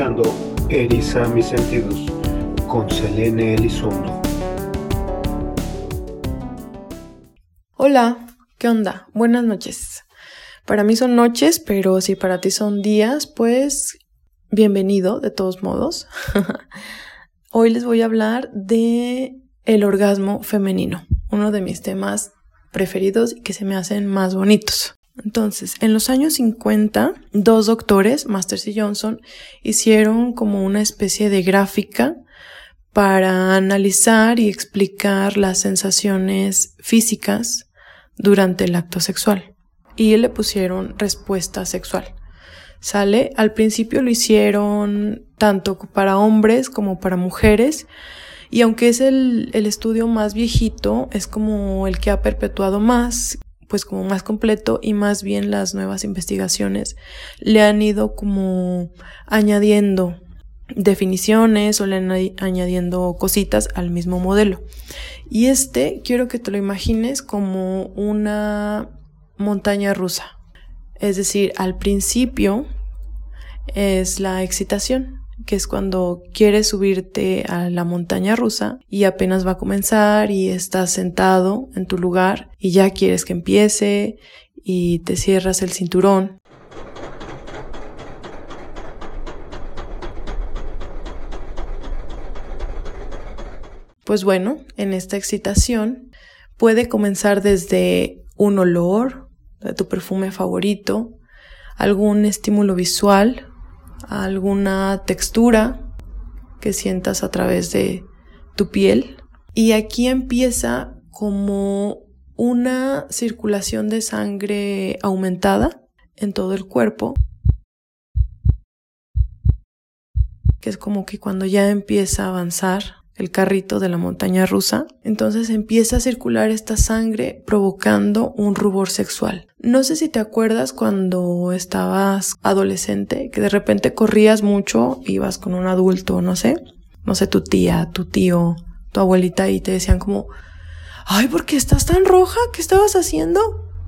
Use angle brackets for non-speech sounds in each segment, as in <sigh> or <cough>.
escuchando Mis Sentidos con Selene Elizondo. Hola, ¿qué onda? Buenas noches. Para mí son noches, pero si para ti son días, pues bienvenido de todos modos. <laughs> Hoy les voy a hablar de el orgasmo femenino, uno de mis temas preferidos y que se me hacen más bonitos. Entonces, en los años 50, dos doctores, Masters y Johnson, hicieron como una especie de gráfica para analizar y explicar las sensaciones físicas durante el acto sexual. Y le pusieron respuesta sexual. Sale, al principio lo hicieron tanto para hombres como para mujeres. Y aunque es el, el estudio más viejito, es como el que ha perpetuado más pues como más completo y más bien las nuevas investigaciones le han ido como añadiendo definiciones o le han añadiendo cositas al mismo modelo. Y este quiero que te lo imagines como una montaña rusa. Es decir, al principio es la excitación, que es cuando quieres subirte a la montaña rusa y apenas va a comenzar y estás sentado en tu lugar y ya quieres que empiece y te cierras el cinturón. Pues bueno, en esta excitación puede comenzar desde un olor de tu perfume favorito, algún estímulo visual alguna textura que sientas a través de tu piel. Y aquí empieza como una circulación de sangre aumentada en todo el cuerpo, que es como que cuando ya empieza a avanzar el carrito de la montaña rusa, entonces empieza a circular esta sangre provocando un rubor sexual. No sé si te acuerdas cuando estabas adolescente, que de repente corrías mucho, ibas con un adulto, no sé, no sé, tu tía, tu tío, tu abuelita y te decían como, ay, ¿por qué estás tan roja? ¿Qué estabas haciendo?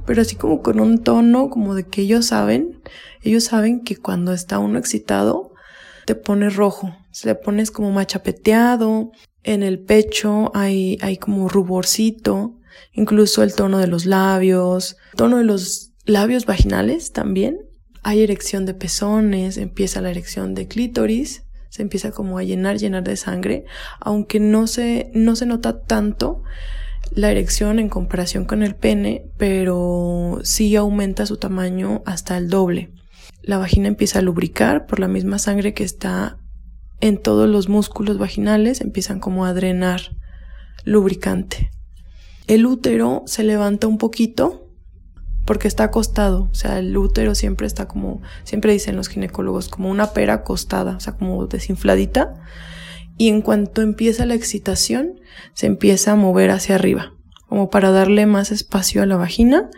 Pero así como con un tono como de que ellos saben, ellos saben que cuando está uno excitado, te pones rojo, se le pones como machapeteado, en el pecho hay, hay como ruborcito, incluso el tono de los labios, tono de los labios vaginales también. Hay erección de pezones, empieza la erección de clítoris, se empieza como a llenar, llenar de sangre, aunque no se, no se nota tanto la erección en comparación con el pene, pero sí aumenta su tamaño hasta el doble la vagina empieza a lubricar por la misma sangre que está en todos los músculos vaginales, empiezan como a drenar lubricante. El útero se levanta un poquito porque está acostado, o sea, el útero siempre está como, siempre dicen los ginecólogos, como una pera acostada, o sea, como desinfladita, y en cuanto empieza la excitación, se empieza a mover hacia arriba, como para darle más espacio a la vagina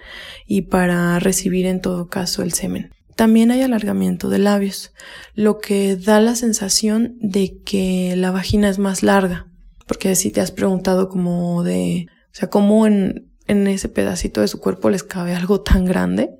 y para recibir en todo caso el semen. También hay alargamiento de labios, lo que da la sensación de que la vagina es más larga. Porque si te has preguntado como de, o sea, cómo en, en ese pedacito de su cuerpo les cabe algo tan grande,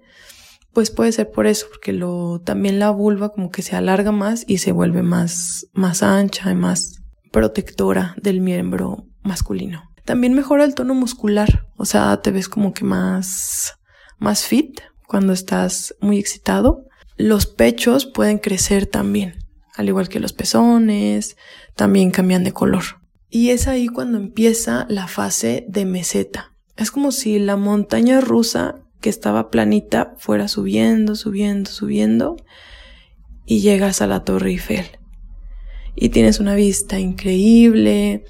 pues puede ser por eso, porque lo, también la vulva como que se alarga más y se vuelve más, más ancha y más protectora del miembro masculino. También mejora el tono muscular, o sea, te ves como que más, más fit, cuando estás muy excitado. Los pechos pueden crecer también, al igual que los pezones, también cambian de color. Y es ahí cuando empieza la fase de meseta. Es como si la montaña rusa que estaba planita fuera subiendo, subiendo, subiendo y llegas a la Torre Eiffel. Y tienes una vista increíble,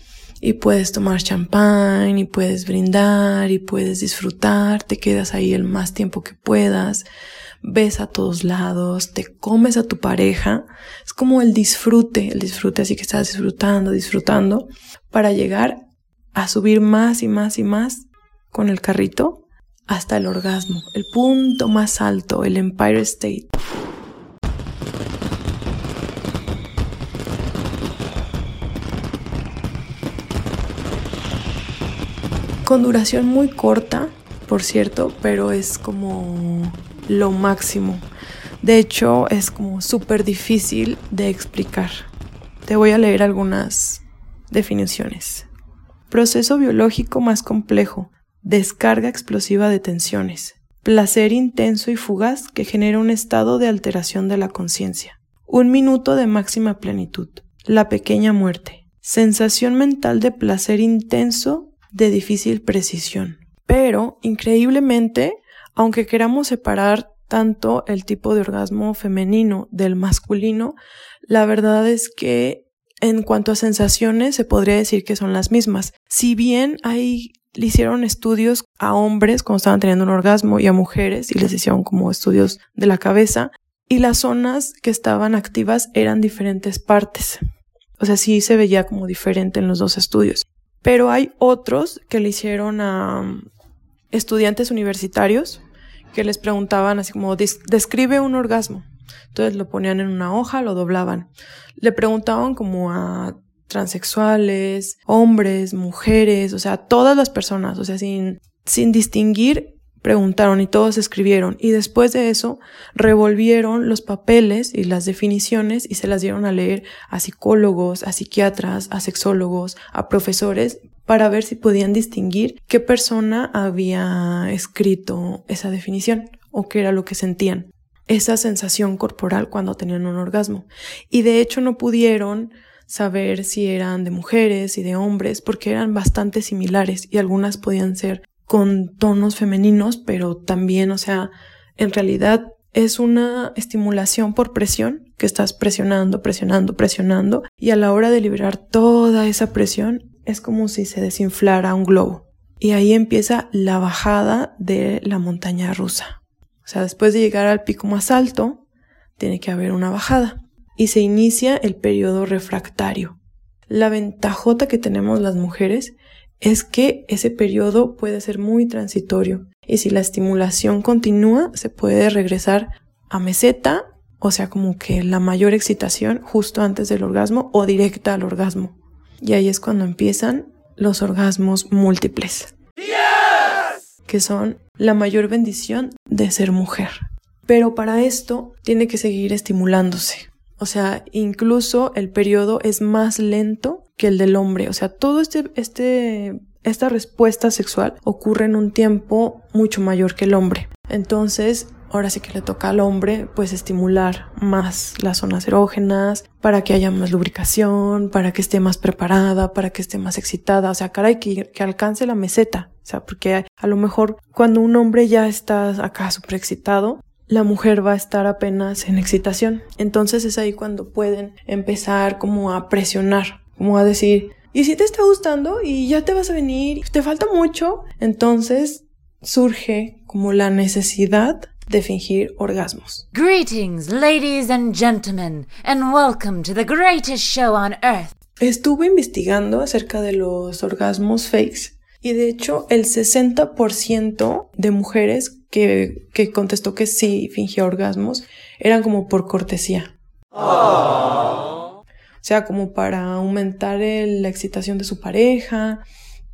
y puedes tomar champán y puedes brindar y puedes disfrutar, te quedas ahí el más tiempo que puedas, ves a todos lados, te comes a tu pareja, es como el disfrute, el disfrute así que estás disfrutando, disfrutando, para llegar a subir más y más y más con el carrito hasta el orgasmo, el punto más alto, el Empire State. Con duración muy corta, por cierto, pero es como lo máximo. De hecho, es como súper difícil de explicar. Te voy a leer algunas definiciones. Proceso biológico más complejo. Descarga explosiva de tensiones. Placer intenso y fugaz que genera un estado de alteración de la conciencia. Un minuto de máxima plenitud. La pequeña muerte. Sensación mental de placer intenso de difícil precisión. Pero, increíblemente, aunque queramos separar tanto el tipo de orgasmo femenino del masculino, la verdad es que en cuanto a sensaciones se podría decir que son las mismas. Si bien hay le hicieron estudios a hombres cuando estaban teniendo un orgasmo y a mujeres y les hicieron como estudios de la cabeza y las zonas que estaban activas eran diferentes partes. O sea, sí se veía como diferente en los dos estudios. Pero hay otros que le hicieron a um, estudiantes universitarios que les preguntaban así como, describe un orgasmo. Entonces lo ponían en una hoja, lo doblaban. Le preguntaban como a transexuales, hombres, mujeres, o sea, todas las personas, o sea, sin, sin distinguir preguntaron y todos escribieron y después de eso revolvieron los papeles y las definiciones y se las dieron a leer a psicólogos, a psiquiatras, a sexólogos, a profesores para ver si podían distinguir qué persona había escrito esa definición o qué era lo que sentían, esa sensación corporal cuando tenían un orgasmo. Y de hecho no pudieron saber si eran de mujeres y de hombres porque eran bastante similares y algunas podían ser con tonos femeninos, pero también, o sea, en realidad es una estimulación por presión que estás presionando, presionando, presionando y a la hora de liberar toda esa presión es como si se desinflara un globo. Y ahí empieza la bajada de la montaña rusa. O sea, después de llegar al pico más alto, tiene que haber una bajada. Y se inicia el periodo refractario. La ventajota que tenemos las mujeres es que ese periodo puede ser muy transitorio y si la estimulación continúa se puede regresar a meseta, o sea, como que la mayor excitación justo antes del orgasmo o directa al orgasmo. Y ahí es cuando empiezan los orgasmos múltiples, que son la mayor bendición de ser mujer. Pero para esto tiene que seguir estimulándose. O sea, incluso el periodo es más lento que el del hombre. O sea, todo este, este, esta respuesta sexual ocurre en un tiempo mucho mayor que el hombre. Entonces, ahora sí que le toca al hombre, pues estimular más las zonas erógenas para que haya más lubricación, para que esté más preparada, para que esté más excitada. O sea, caray, que, que alcance la meseta. O sea, porque a lo mejor cuando un hombre ya está acá súper excitado, la mujer va a estar apenas en excitación. Entonces es ahí cuando pueden empezar como a presionar como a decir, y si te está gustando y ya te vas a venir, te falta mucho, entonces surge como la necesidad de fingir orgasmos. Greetings, ladies and gentlemen, and welcome to the greatest show on earth. Estuve investigando acerca de los orgasmos fakes y de hecho el 60% de mujeres que, que contestó que sí fingía orgasmos eran como por cortesía. O sea, como para aumentar la excitación de su pareja,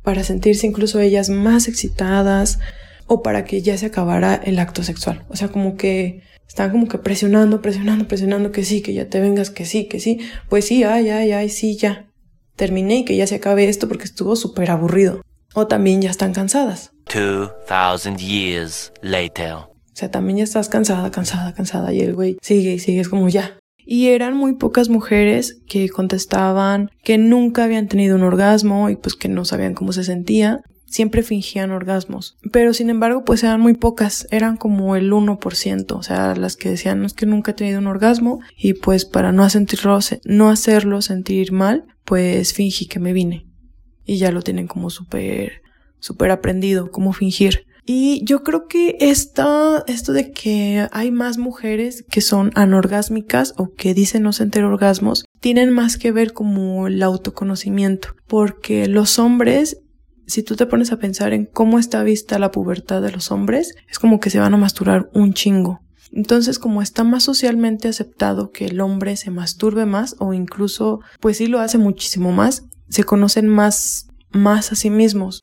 para sentirse incluso ellas más excitadas o para que ya se acabara el acto sexual. O sea, como que están como que presionando, presionando, presionando que sí, que ya te vengas, que sí, que sí. Pues sí, ay, ay, ay, sí, ya. Terminé y que ya se acabe esto porque estuvo súper aburrido. O también ya están cansadas. 2000 years later. O sea, también ya estás cansada, cansada, cansada y el güey sigue y sigue, es como ya, y eran muy pocas mujeres que contestaban que nunca habían tenido un orgasmo y pues que no sabían cómo se sentía. Siempre fingían orgasmos. Pero sin embargo, pues eran muy pocas. Eran como el 1%. O sea, las que decían, no es que nunca he tenido un orgasmo. Y pues para no, sentirlo, no hacerlo sentir mal, pues fingí que me vine. Y ya lo tienen como súper, súper aprendido, cómo fingir. Y yo creo que esta, esto de que hay más mujeres que son anorgásmicas o que dicen no sentir orgasmos, tienen más que ver como el autoconocimiento. Porque los hombres, si tú te pones a pensar en cómo está vista la pubertad de los hombres, es como que se van a masturbar un chingo. Entonces, como está más socialmente aceptado que el hombre se masturbe más o incluso, pues sí lo hace muchísimo más, se conocen más, más a sí mismos.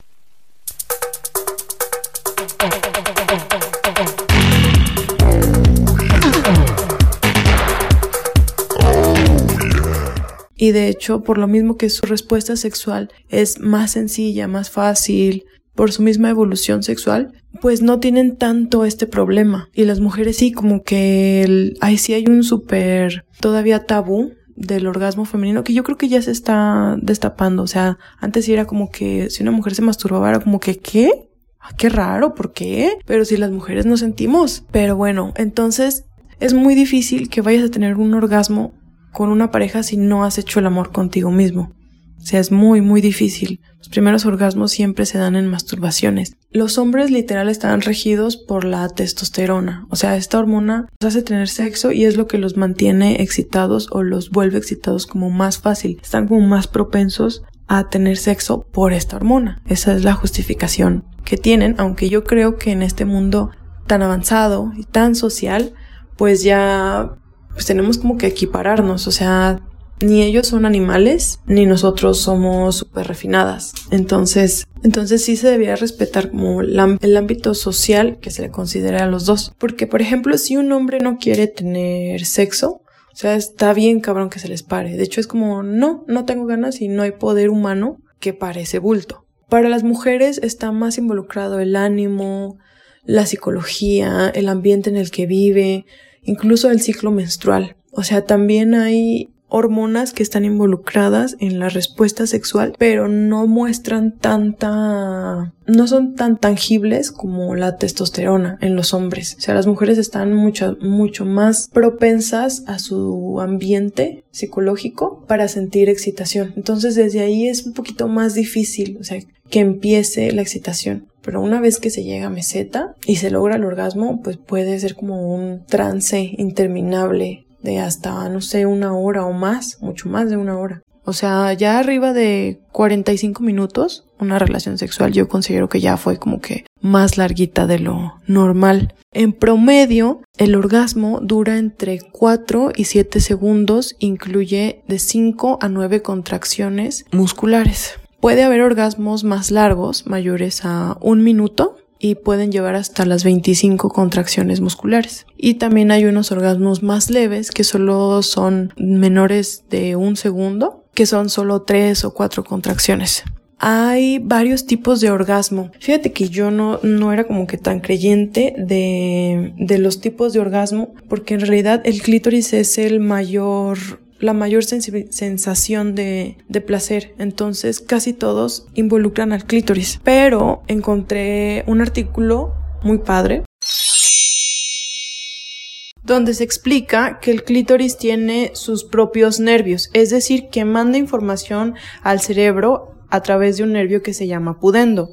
Y de hecho por lo mismo que su respuesta sexual es más sencilla, más fácil, por su misma evolución sexual, pues no tienen tanto este problema. Y las mujeres sí, como que el, ahí sí hay un súper todavía tabú del orgasmo femenino que yo creo que ya se está destapando. O sea, antes era como que si una mujer se masturbaba era como que ¿qué? Ah, qué raro, ¿por qué? Pero si las mujeres no sentimos. Pero bueno, entonces es muy difícil que vayas a tener un orgasmo con una pareja si no has hecho el amor contigo mismo. O sea, es muy, muy difícil. Los primeros orgasmos siempre se dan en masturbaciones. Los hombres literal están regidos por la testosterona. O sea, esta hormona los hace tener sexo y es lo que los mantiene excitados o los vuelve excitados como más fácil. Están como más propensos a tener sexo por esta hormona. Esa es la justificación que tienen, aunque yo creo que en este mundo tan avanzado y tan social, pues ya pues tenemos como que equipararnos, o sea, ni ellos son animales, ni nosotros somos súper refinadas. Entonces, entonces sí se debía respetar como el ámbito social que se le considera a los dos. Porque, por ejemplo, si un hombre no quiere tener sexo, o sea, está bien cabrón que se les pare. De hecho, es como, no, no tengo ganas y no hay poder humano que pare ese bulto. Para las mujeres está más involucrado el ánimo, la psicología, el ambiente en el que vive, incluso el ciclo menstrual. O sea, también hay hormonas que están involucradas en la respuesta sexual, pero no muestran tanta, no son tan tangibles como la testosterona en los hombres. O sea, las mujeres están mucho, mucho más propensas a su ambiente psicológico para sentir excitación. Entonces, desde ahí es un poquito más difícil, o sea, que empiece la excitación. Pero una vez que se llega a meseta y se logra el orgasmo, pues puede ser como un trance interminable de hasta, no sé, una hora o más, mucho más de una hora. O sea, ya arriba de 45 minutos, una relación sexual yo considero que ya fue como que más larguita de lo normal. En promedio, el orgasmo dura entre 4 y 7 segundos, incluye de 5 a 9 contracciones musculares. Puede haber orgasmos más largos, mayores a un minuto, y pueden llevar hasta las 25 contracciones musculares. Y también hay unos orgasmos más leves que solo son menores de un segundo, que son solo 3 o 4 contracciones. Hay varios tipos de orgasmo. Fíjate que yo no, no era como que tan creyente de, de los tipos de orgasmo, porque en realidad el clítoris es el mayor la mayor sensación de, placer. Entonces casi todos involucran al clítoris. Pero encontré un artículo muy padre donde se explica que el clítoris tiene sus propios nervios, es decir, que manda información al cerebro a través de un nervio que se llama pudendo.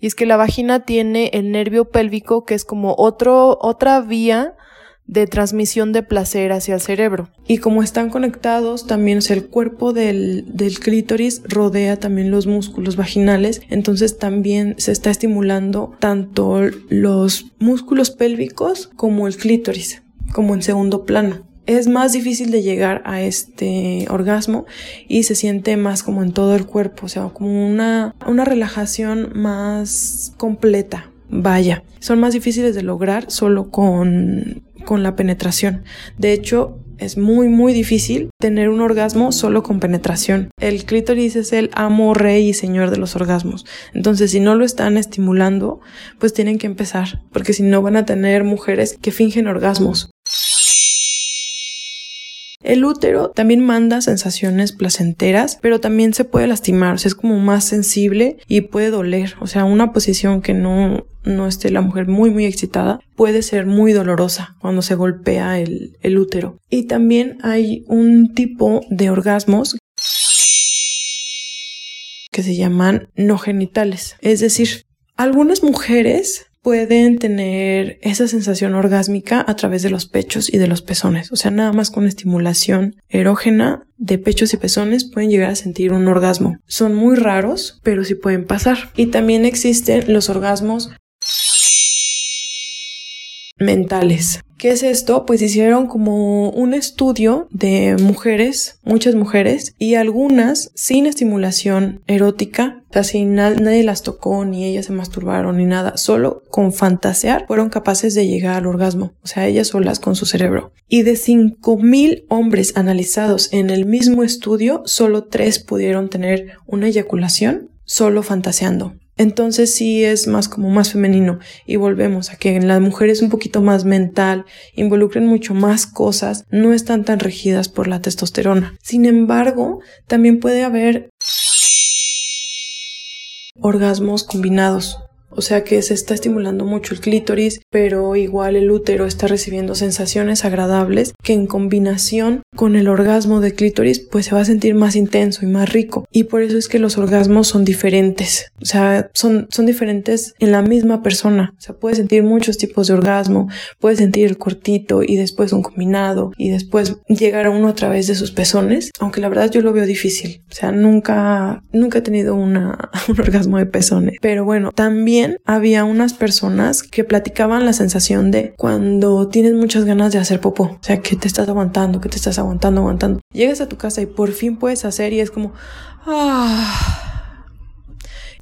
Y es que la vagina tiene el nervio pélvico que es como otra vía de transmisión de placer hacia el cerebro. Y como están conectados, también el cuerpo del, del clítoris rodea también los músculos vaginales, entonces también se está estimulando tanto los músculos pélvicos como el clítoris, como en segundo plano. Es más difícil de llegar a este orgasmo y se siente más como en todo el cuerpo, o sea, como una, una relajación más completa. Vaya, son más difíciles de lograr solo con con la penetración. De hecho, es muy muy difícil tener un orgasmo solo con penetración. El clítoris es el amo, rey y señor de los orgasmos. Entonces, si no lo están estimulando, pues tienen que empezar, porque si no van a tener mujeres que fingen orgasmos. El útero también manda sensaciones placenteras, pero también se puede lastimar, o es como más sensible y puede doler. O sea, una posición que no, no esté la mujer muy, muy excitada puede ser muy dolorosa cuando se golpea el, el útero. Y también hay un tipo de orgasmos que se llaman no genitales. Es decir, algunas mujeres pueden tener esa sensación orgásmica a través de los pechos y de los pezones. O sea, nada más con estimulación erógena de pechos y pezones pueden llegar a sentir un orgasmo. Son muy raros, pero sí pueden pasar. Y también existen los orgasmos mentales, ¿Qué es esto? Pues hicieron como un estudio de mujeres, muchas mujeres, y algunas sin estimulación erótica, o sea, sin nadie las tocó, ni ellas se masturbaron, ni nada, solo con fantasear fueron capaces de llegar al orgasmo, o sea, ellas solas con su cerebro. Y de 5.000 hombres analizados en el mismo estudio, solo tres pudieron tener una eyaculación solo fantaseando. Entonces sí es más como más femenino y volvemos a que en la mujer es un poquito más mental, involucran mucho más cosas, no están tan regidas por la testosterona. Sin embargo, también puede haber orgasmos combinados. O sea que se está estimulando mucho el clítoris, pero igual el útero está recibiendo sensaciones agradables que en combinación con el orgasmo de clítoris pues se va a sentir más intenso y más rico. Y por eso es que los orgasmos son diferentes. O sea, son, son diferentes en la misma persona. O sea, puedes sentir muchos tipos de orgasmo, puedes sentir el cortito y después un combinado y después llegar a uno a través de sus pezones, aunque la verdad yo lo veo difícil. O sea, nunca, nunca he tenido una, <laughs> un orgasmo de pezones. Pero bueno, también había unas personas que platicaban la sensación de cuando tienes muchas ganas de hacer popó, o sea, que te estás aguantando, que te estás aguantando, aguantando. Llegas a tu casa y por fin puedes hacer y es como, ah.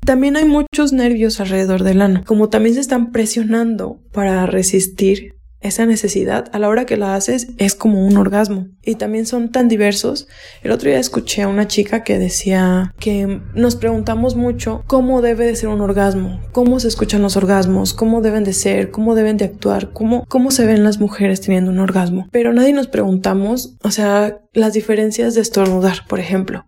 También hay muchos nervios alrededor del ano, como también se están presionando para resistir esa necesidad a la hora que la haces es como un orgasmo. Y también son tan diversos. El otro día escuché a una chica que decía que nos preguntamos mucho cómo debe de ser un orgasmo, cómo se escuchan los orgasmos, cómo deben de ser, cómo deben de actuar, cómo, cómo se ven las mujeres teniendo un orgasmo. Pero nadie nos preguntamos, o sea, las diferencias de estornudar, por ejemplo.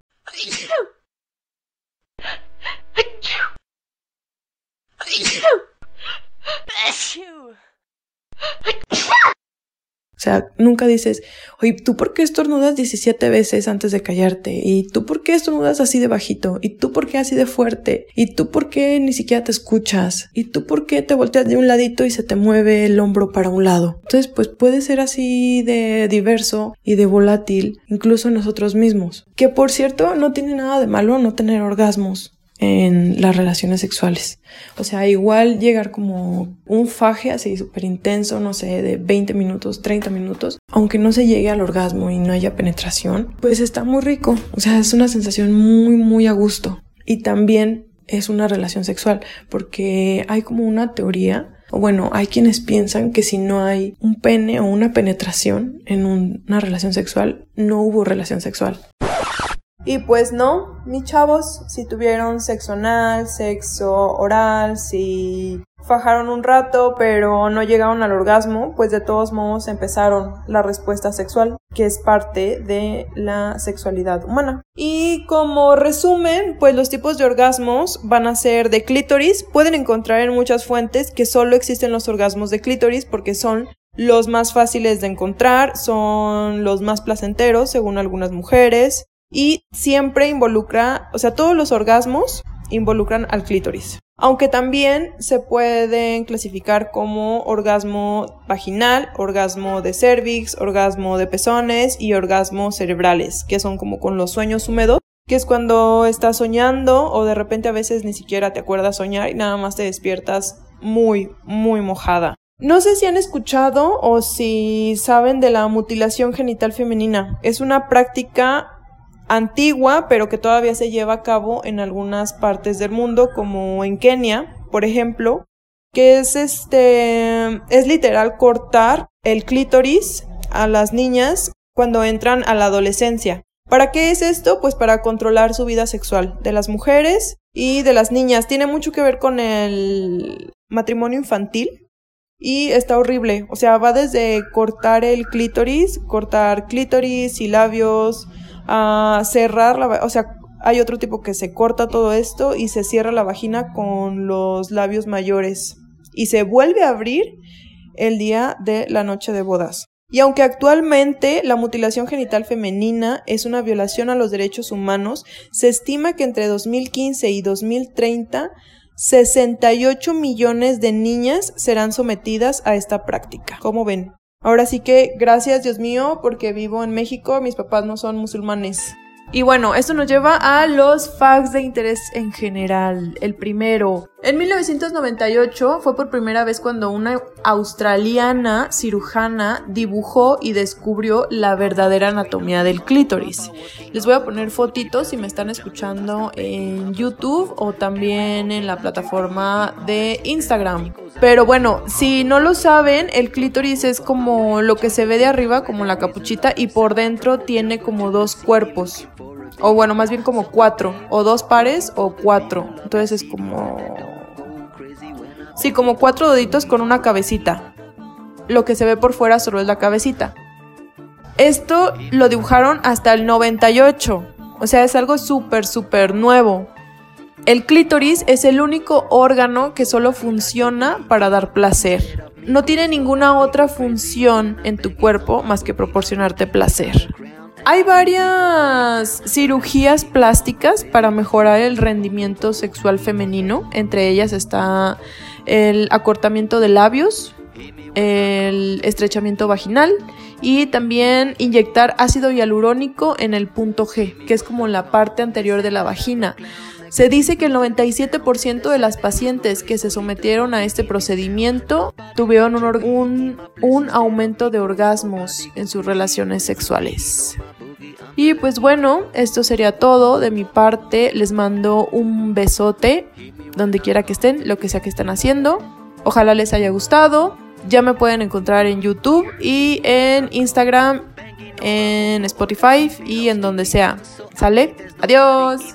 O sea, nunca dices, oye, ¿tú por qué estornudas 17 veces antes de callarte? ¿Y tú por qué estornudas así de bajito? ¿Y tú por qué así de fuerte? ¿Y tú por qué ni siquiera te escuchas? ¿Y tú por qué te volteas de un ladito y se te mueve el hombro para un lado? Entonces, pues puede ser así de diverso y de volátil, incluso nosotros mismos. Que por cierto, no tiene nada de malo no tener orgasmos en las relaciones sexuales. O sea, igual llegar como un faje así súper intenso, no sé, de 20 minutos, 30 minutos, aunque no se llegue al orgasmo y no haya penetración, pues está muy rico. O sea, es una sensación muy, muy a gusto. Y también es una relación sexual, porque hay como una teoría o bueno, hay quienes piensan que si no hay un pene o una penetración en una relación sexual, no hubo relación sexual. Y pues no, mis chavos, si tuvieron sexo anal, sexo oral, si fajaron un rato pero no llegaron al orgasmo, pues de todos modos empezaron la respuesta sexual, que es parte de la sexualidad humana. Y como resumen, pues los tipos de orgasmos van a ser de clítoris, pueden encontrar en muchas fuentes que solo existen los orgasmos de clítoris porque son los más fáciles de encontrar, son los más placenteros según algunas mujeres y siempre involucra, o sea, todos los orgasmos involucran al clítoris. Aunque también se pueden clasificar como orgasmo vaginal, orgasmo de cervix, orgasmo de pezones y orgasmos cerebrales, que son como con los sueños húmedos, que es cuando estás soñando o de repente a veces ni siquiera te acuerdas soñar y nada más te despiertas muy, muy mojada. No sé si han escuchado o si saben de la mutilación genital femenina. Es una práctica antigua, pero que todavía se lleva a cabo en algunas partes del mundo, como en Kenia, por ejemplo, que es este, es literal cortar el clítoris a las niñas cuando entran a la adolescencia. ¿Para qué es esto? Pues para controlar su vida sexual de las mujeres y de las niñas. Tiene mucho que ver con el matrimonio infantil y está horrible. O sea, va desde cortar el clítoris, cortar clítoris y labios, a cerrar la, o sea, hay otro tipo que se corta todo esto y se cierra la vagina con los labios mayores y se vuelve a abrir el día de la noche de bodas. Y aunque actualmente la mutilación genital femenina es una violación a los derechos humanos, se estima que entre 2015 y 2030 68 millones de niñas serán sometidas a esta práctica. ¿Cómo ven? Ahora sí que gracias Dios mío porque vivo en México, mis papás no son musulmanes. Y bueno, esto nos lleva a los facts de interés en general. El primero, En 1998 fue por primera vez cuando una australiana cirujana dibujó y descubrió la verdadera anatomía del clítoris. Les voy a poner fotitos si me están escuchando en YouTube o también en la plataforma de Instagram. Pero bueno, si no lo saben, el clítoris es como lo que se ve de arriba, como la capuchita, y por dentro tiene como dos cuerpos. O bueno, más bien como cuatro. O dos pares o cuatro. Entonces es como Sí, como cuatro deditos con una cabecita. Lo que se ve por fuera solo es la cabecita. Esto lo dibujaron hasta el 98. O sea, es algo súper, súper nuevo. El clítoris es el único órgano que solo funciona para dar placer. No tiene ninguna otra función en tu cuerpo más que proporcionarte placer. Hay varias cirugías plásticas para mejorar el rendimiento sexual femenino. Entre ellas está el acortamiento de labios, el estrechamiento vaginal y también inyectar ácido hialurónico en el punto G, que es como la parte anterior de la vagina. Se dice que el 97% de las pacientes que se sometieron a este procedimiento tuvieron un, aumento de orgasmos en sus relaciones sexuales. Y pues bueno, esto sería todo de mi parte. Les mando un besote donde quiera que estén, lo que sea que estén haciendo. Ojalá les haya gustado. Ya me pueden encontrar en YouTube y en Instagram, en Spotify y en donde sea. ¿Sale? Adiós.